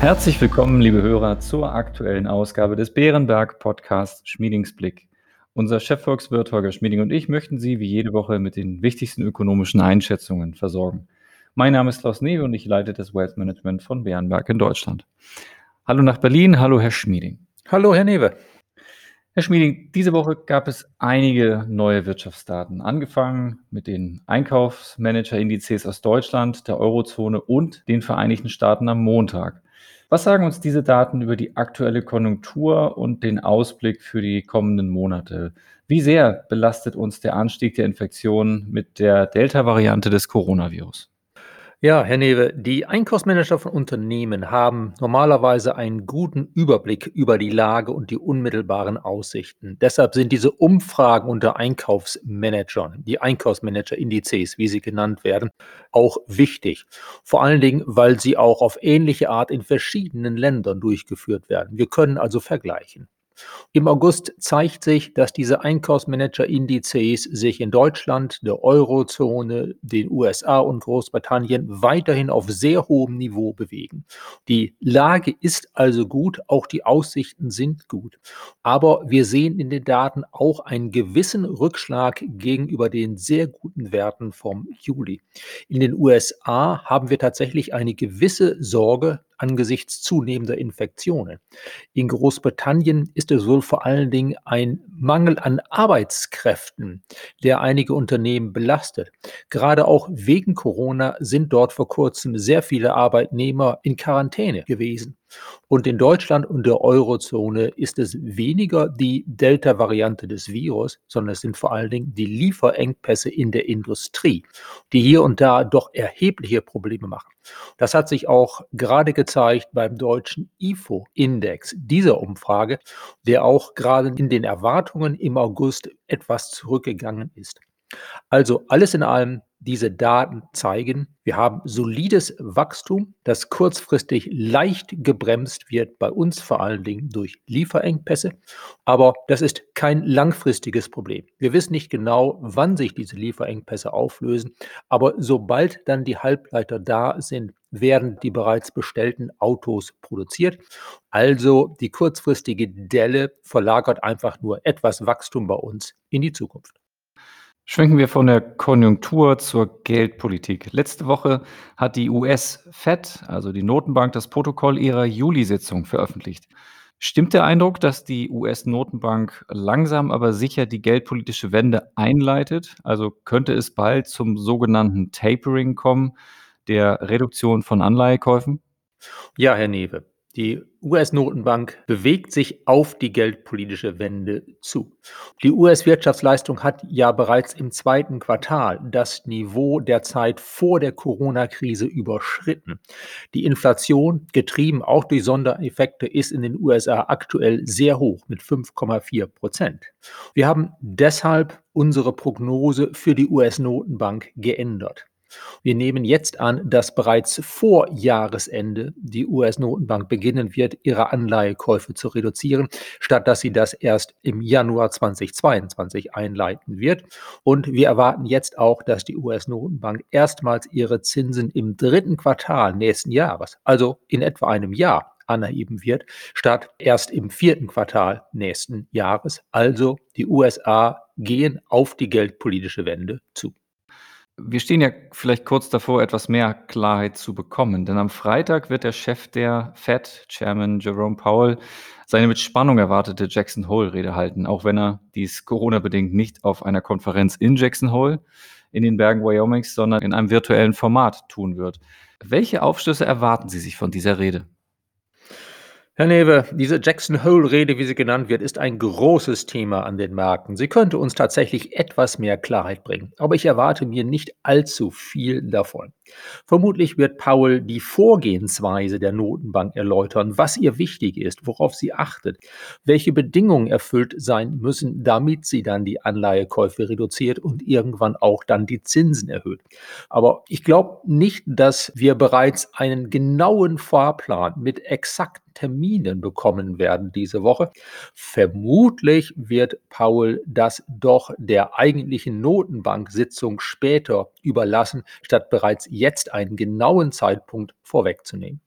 Herzlich willkommen, liebe Hörer, zur aktuellen Ausgabe des Bärenberg Podcasts Schmiedingsblick. Unser Chefvolkswirt Holger Schmieding und ich möchten Sie wie jede Woche mit den wichtigsten ökonomischen Einschätzungen versorgen. Mein Name ist Klaus Newe und ich leite das Wealth Management von Bärenberg in Deutschland. Hallo nach Berlin, hallo Herr Schmieding. Hallo Herr Newe. Herr Schmieding, diese Woche gab es einige neue Wirtschaftsdaten, angefangen mit den Einkaufsmanager-Indizes aus Deutschland, der Eurozone und den Vereinigten Staaten am Montag. Was sagen uns diese Daten über die aktuelle Konjunktur und den Ausblick für die kommenden Monate? Wie sehr belastet uns der Anstieg der Infektionen mit der Delta-Variante des Coronavirus? Ja, Herr Newe, die Einkaufsmanager von Unternehmen haben normalerweise einen guten Überblick über die Lage und die unmittelbaren Aussichten. Deshalb sind diese Umfragen unter Einkaufsmanagern, die Einkaufsmanager-Indizes, wie sie genannt werden, auch wichtig. Vor allen Dingen, weil sie auch auf ähnliche Art in verschiedenen Ländern durchgeführt werden. Wir können also vergleichen. Im August zeigt sich, dass diese Einkaufsmanager-Indizes sich in Deutschland, der Eurozone, den USA und Großbritannien weiterhin auf sehr hohem Niveau bewegen. Die Lage ist also gut, auch die Aussichten sind gut. Aber wir sehen in den Daten auch einen gewissen Rückschlag gegenüber den sehr guten Werten vom Juli. In den USA haben wir tatsächlich eine gewisse Sorge, angesichts zunehmender Infektionen. In Großbritannien ist es wohl vor allen Dingen ein Mangel an Arbeitskräften, der einige Unternehmen belastet. Gerade auch wegen Corona sind dort vor kurzem sehr viele Arbeitnehmer in Quarantäne gewesen. Und in Deutschland und der Eurozone ist es weniger die Delta-Variante des Virus, sondern es sind vor allen Dingen die Lieferengpässe in der Industrie, die hier und da doch erhebliche Probleme machen. Das hat sich auch gerade gezeigt beim deutschen IFO-Index dieser Umfrage, der auch gerade in den Erwartungen im August etwas zurückgegangen ist. Also alles in allem diese Daten zeigen, wir haben solides Wachstum, das kurzfristig leicht gebremst wird, bei uns vor allen Dingen durch Lieferengpässe. Aber das ist kein langfristiges Problem. Wir wissen nicht genau, wann sich diese Lieferengpässe auflösen. Aber sobald dann die Halbleiter da sind, werden die bereits bestellten Autos produziert. Also die kurzfristige Delle verlagert einfach nur etwas Wachstum bei uns in die Zukunft. Schwenken wir von der Konjunktur zur Geldpolitik. Letzte Woche hat die US-Fed, also die Notenbank, das Protokoll ihrer Juli-Sitzung veröffentlicht. Stimmt der Eindruck, dass die US-Notenbank langsam aber sicher die geldpolitische Wende einleitet? Also könnte es bald zum sogenannten Tapering kommen, der Reduktion von Anleihekäufen? Ja, Herr Newe. Die US-Notenbank bewegt sich auf die geldpolitische Wende zu. Die US-Wirtschaftsleistung hat ja bereits im zweiten Quartal das Niveau der Zeit vor der Corona-Krise überschritten. Die Inflation, getrieben auch durch Sondereffekte, ist in den USA aktuell sehr hoch mit 5,4 Prozent. Wir haben deshalb unsere Prognose für die US-Notenbank geändert. Wir nehmen jetzt an, dass bereits vor Jahresende die US-Notenbank beginnen wird, ihre Anleihekäufe zu reduzieren, statt dass sie das erst im Januar 2022 einleiten wird. Und wir erwarten jetzt auch, dass die US-Notenbank erstmals ihre Zinsen im dritten Quartal nächsten Jahres, also in etwa einem Jahr, anheben wird, statt erst im vierten Quartal nächsten Jahres. Also die USA gehen auf die geldpolitische Wende zu. Wir stehen ja vielleicht kurz davor, etwas mehr Klarheit zu bekommen, denn am Freitag wird der Chef der Fed, Chairman Jerome Powell, seine mit Spannung erwartete Jackson Hole-Rede halten, auch wenn er dies Corona-bedingt nicht auf einer Konferenz in Jackson Hole in den Bergen Wyomings, sondern in einem virtuellen Format tun wird. Welche Aufschlüsse erwarten Sie sich von dieser Rede? Herr Newe, diese Jackson Hole-Rede, wie sie genannt wird, ist ein großes Thema an den Märkten. Sie könnte uns tatsächlich etwas mehr Klarheit bringen, aber ich erwarte mir nicht allzu viel davon. Vermutlich wird Powell die Vorgehensweise der Notenbank erläutern, was ihr wichtig ist, worauf sie achtet, welche Bedingungen erfüllt sein müssen, damit sie dann die Anleihekäufe reduziert und irgendwann auch dann die Zinsen erhöht. Aber ich glaube nicht, dass wir bereits einen genauen Fahrplan mit exakten Terminen bekommen werden diese Woche. Vermutlich wird Paul das doch der eigentlichen Notenbank-Sitzung später überlassen, statt bereits jetzt einen genauen Zeitpunkt vorwegzunehmen.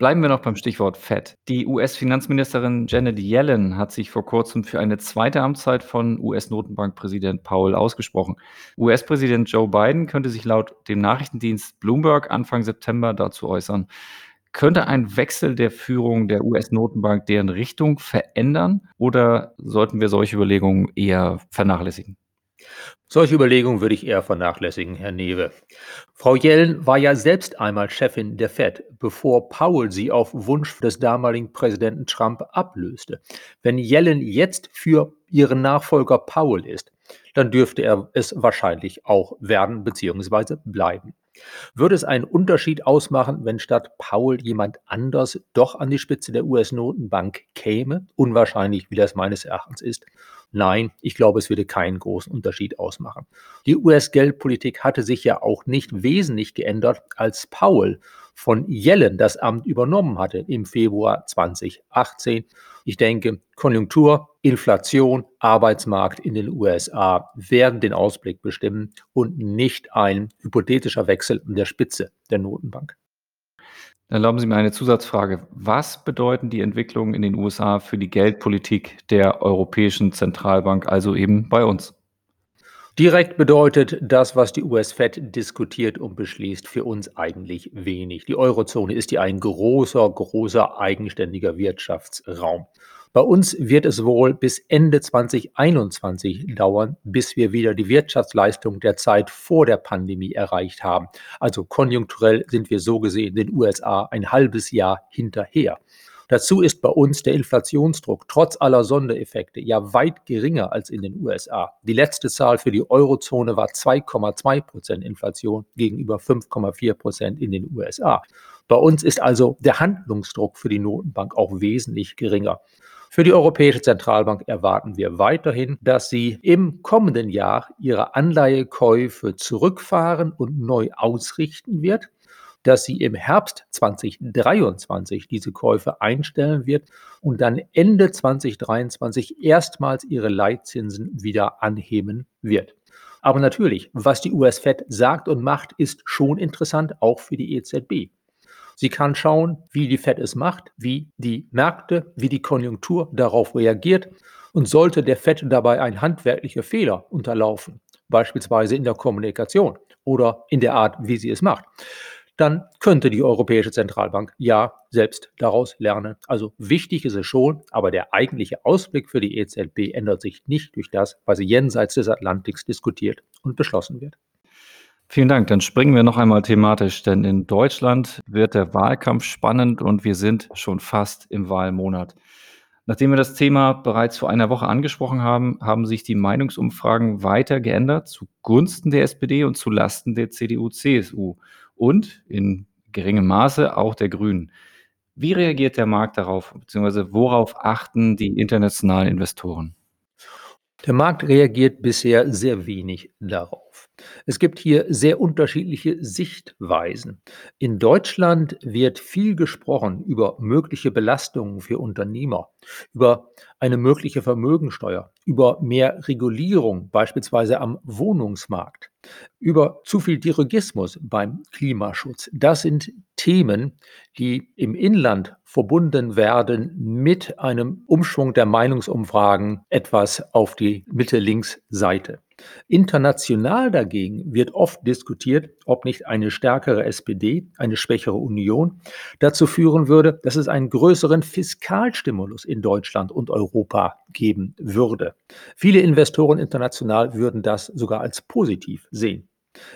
Bleiben wir noch beim Stichwort Fed. Die US-Finanzministerin Janet Yellen hat sich vor kurzem für eine zweite Amtszeit von US-Notenbankpräsident Powell ausgesprochen. US-Präsident Joe Biden könnte sich laut dem Nachrichtendienst Bloomberg Anfang September dazu äußern. Könnte ein Wechsel der Führung der US-Notenbank deren Richtung verändern oder sollten wir solche Überlegungen eher vernachlässigen? Solche Überlegungen würde ich eher vernachlässigen, Herr Newe. Frau Yellen war ja selbst einmal Chefin der Fed, bevor Powell sie auf Wunsch des damaligen Präsidenten Trump ablöste. Wenn Yellen jetzt für ihren Nachfolger Powell ist, dann dürfte er es wahrscheinlich auch werden bzw. bleiben. Würde es einen Unterschied ausmachen, wenn statt Paul jemand anders doch an die Spitze der US-Notenbank käme? Unwahrscheinlich, wie das meines Erachtens ist. Nein, ich glaube, es würde keinen großen Unterschied ausmachen. Die US-Geldpolitik hatte sich ja auch nicht wesentlich geändert, als Paul von Yellen das Amt übernommen hatte im Februar 2018. Ich denke, Konjunktur, Inflation, Arbeitsmarkt in den USA werden den Ausblick bestimmen und nicht ein hypothetischer Wechsel an der Spitze der Notenbank. Erlauben Sie mir eine Zusatzfrage. Was bedeuten die Entwicklungen in den USA für die Geldpolitik der Europäischen Zentralbank, also eben bei uns? Direkt bedeutet das, was die US-Fed diskutiert und beschließt, für uns eigentlich wenig. Die Eurozone ist ja ein großer, großer eigenständiger Wirtschaftsraum. Bei uns wird es wohl bis Ende 2021 dauern, bis wir wieder die Wirtschaftsleistung der Zeit vor der Pandemie erreicht haben. Also konjunkturell sind wir so gesehen den USA ein halbes Jahr hinterher. Dazu ist bei uns der Inflationsdruck trotz aller Sondereffekte ja weit geringer als in den USA. Die letzte Zahl für die Eurozone war 2,2 Prozent Inflation gegenüber 5,4 Prozent in den USA. Bei uns ist also der Handlungsdruck für die Notenbank auch wesentlich geringer. Für die Europäische Zentralbank erwarten wir weiterhin, dass sie im kommenden Jahr ihre Anleihekäufe zurückfahren und neu ausrichten wird dass sie im Herbst 2023 diese Käufe einstellen wird und dann Ende 2023 erstmals ihre Leitzinsen wieder anheben wird. Aber natürlich, was die US-Fed sagt und macht, ist schon interessant, auch für die EZB. Sie kann schauen, wie die Fed es macht, wie die Märkte, wie die Konjunktur darauf reagiert und sollte der Fed dabei ein handwerklicher Fehler unterlaufen, beispielsweise in der Kommunikation oder in der Art, wie sie es macht, dann könnte die Europäische Zentralbank ja selbst daraus lernen. Also wichtig ist es schon, aber der eigentliche Ausblick für die EZB ändert sich nicht durch das, was jenseits des Atlantiks diskutiert und beschlossen wird. Vielen Dank. Dann springen wir noch einmal thematisch, denn in Deutschland wird der Wahlkampf spannend und wir sind schon fast im Wahlmonat. Nachdem wir das Thema bereits vor einer Woche angesprochen haben, haben sich die Meinungsumfragen weiter geändert zugunsten der SPD und zulasten der CDU-CSU und in geringem Maße auch der Grünen. Wie reagiert der Markt darauf, beziehungsweise worauf achten die internationalen Investoren? Der Markt reagiert bisher sehr wenig darauf. Es gibt hier sehr unterschiedliche Sichtweisen. In Deutschland wird viel gesprochen über mögliche Belastungen für Unternehmer, über eine mögliche Vermögensteuer, über mehr Regulierung, beispielsweise am Wohnungsmarkt, über zu viel Dirigismus beim Klimaschutz. Das sind Themen, die im Inland verbunden werden mit einem Umschwung der Meinungsumfragen etwas auf die Mitte-Links-Seite. International dagegen wird oft diskutiert, ob nicht eine stärkere SPD, eine schwächere Union dazu führen würde, dass es einen größeren Fiskalstimulus in Deutschland und Europa geben würde. Viele Investoren international würden das sogar als positiv sehen.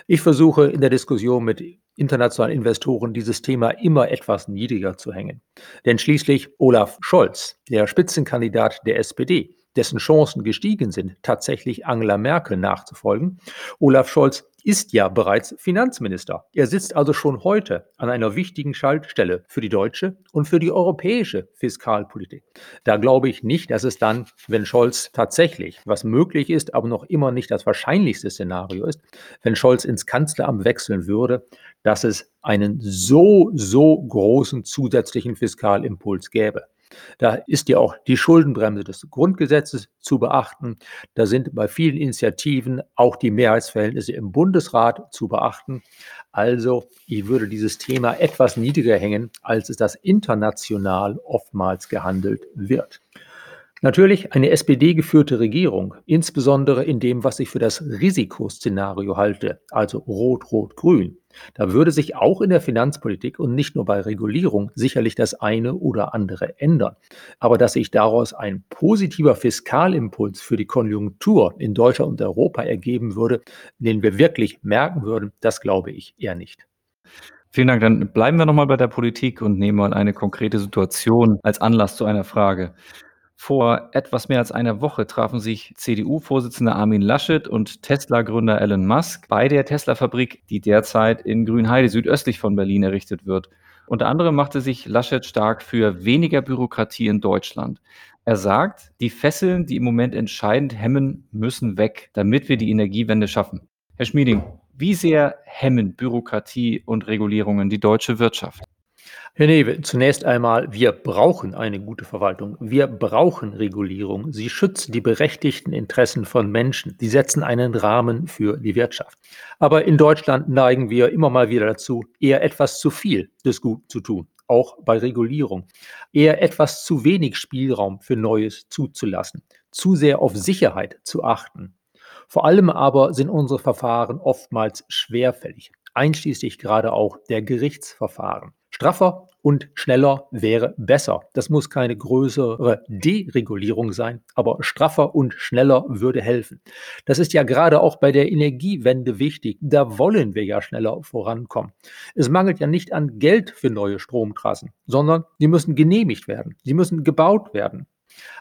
Ich versuche in der Diskussion mit internationalen Investoren dieses Thema immer etwas niedriger zu hängen. Denn schließlich Olaf Scholz, der Spitzenkandidat der SPD, dessen Chancen gestiegen sind, tatsächlich Angela Merkel nachzufolgen. Olaf Scholz ist ja bereits Finanzminister. Er sitzt also schon heute an einer wichtigen Schaltstelle für die deutsche und für die europäische Fiskalpolitik. Da glaube ich nicht, dass es dann, wenn Scholz tatsächlich, was möglich ist, aber noch immer nicht das wahrscheinlichste Szenario ist, wenn Scholz ins Kanzleramt wechseln würde, dass es einen so, so großen zusätzlichen Fiskalimpuls gäbe. Da ist ja auch die Schuldenbremse des Grundgesetzes zu beachten. Da sind bei vielen Initiativen auch die Mehrheitsverhältnisse im Bundesrat zu beachten. Also ich würde dieses Thema etwas niedriger hängen, als es das international oftmals gehandelt wird. Natürlich eine SPD-geführte Regierung, insbesondere in dem, was ich für das Risikoszenario halte, also Rot-Rot-Grün. Da würde sich auch in der Finanzpolitik und nicht nur bei Regulierung sicherlich das eine oder andere ändern. Aber dass sich daraus ein positiver Fiskalimpuls für die Konjunktur in Deutschland und Europa ergeben würde, den wir wirklich merken würden, das glaube ich eher nicht. Vielen Dank. Dann bleiben wir nochmal bei der Politik und nehmen mal eine konkrete Situation als Anlass zu einer Frage. Vor etwas mehr als einer Woche trafen sich CDU-Vorsitzender Armin Laschet und Tesla-Gründer Elon Musk bei der Tesla-Fabrik, die derzeit in Grünheide südöstlich von Berlin errichtet wird. Unter anderem machte sich Laschet stark für weniger Bürokratie in Deutschland. Er sagt, die Fesseln, die im Moment entscheidend hemmen, müssen weg, damit wir die Energiewende schaffen. Herr Schmieding, wie sehr hemmen Bürokratie und Regulierungen die deutsche Wirtschaft? Herr Newe, zunächst einmal, wir brauchen eine gute Verwaltung. Wir brauchen Regulierung. Sie schützen die berechtigten Interessen von Menschen. Sie setzen einen Rahmen für die Wirtschaft. Aber in Deutschland neigen wir immer mal wieder dazu, eher etwas zu viel des Guten zu tun auch bei Regulierung, eher etwas zu wenig Spielraum für Neues zuzulassen, zu sehr auf Sicherheit zu achten. Vor allem aber sind unsere Verfahren oftmals schwerfällig, einschließlich gerade auch der Gerichtsverfahren. Straffer und schneller wäre besser. Das muss keine größere Deregulierung sein, aber straffer und schneller würde helfen. Das ist ja gerade auch bei der Energiewende wichtig. Da wollen wir ja schneller vorankommen. Es mangelt ja nicht an Geld für neue Stromtrassen, sondern sie müssen genehmigt werden. Sie müssen gebaut werden.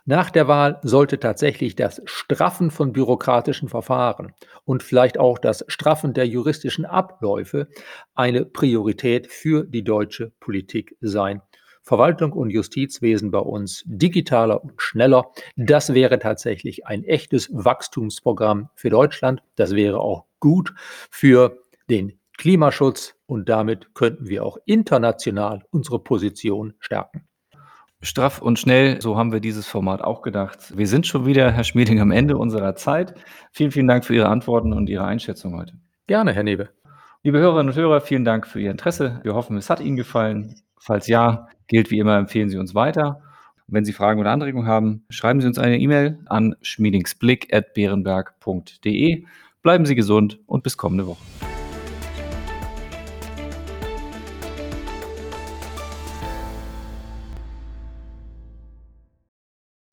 Nach der Wahl sollte tatsächlich das Straffen von bürokratischen Verfahren und vielleicht auch das Straffen der juristischen Abläufe eine Priorität für die deutsche Politik sein. Verwaltung und Justizwesen bei uns digitaler und schneller. Das wäre tatsächlich ein echtes Wachstumsprogramm für Deutschland. Das wäre auch gut für den Klimaschutz und damit könnten wir auch international unsere Position stärken. Straff und schnell, so haben wir dieses Format auch gedacht. Wir sind schon wieder, Herr Schmieding, am Ende unserer Zeit. Vielen, vielen Dank für Ihre Antworten und Ihre Einschätzung heute. Gerne, Herr Nebe. Liebe Hörerinnen und Hörer, vielen Dank für Ihr Interesse. Wir hoffen, es hat Ihnen gefallen. Falls ja, gilt wie immer, empfehlen Sie uns weiter. wenn Sie Fragen oder Anregungen haben, schreiben Sie uns eine E-Mail an schmiedingsblick.beerenberg.de. Bleiben Sie gesund und bis kommende Woche.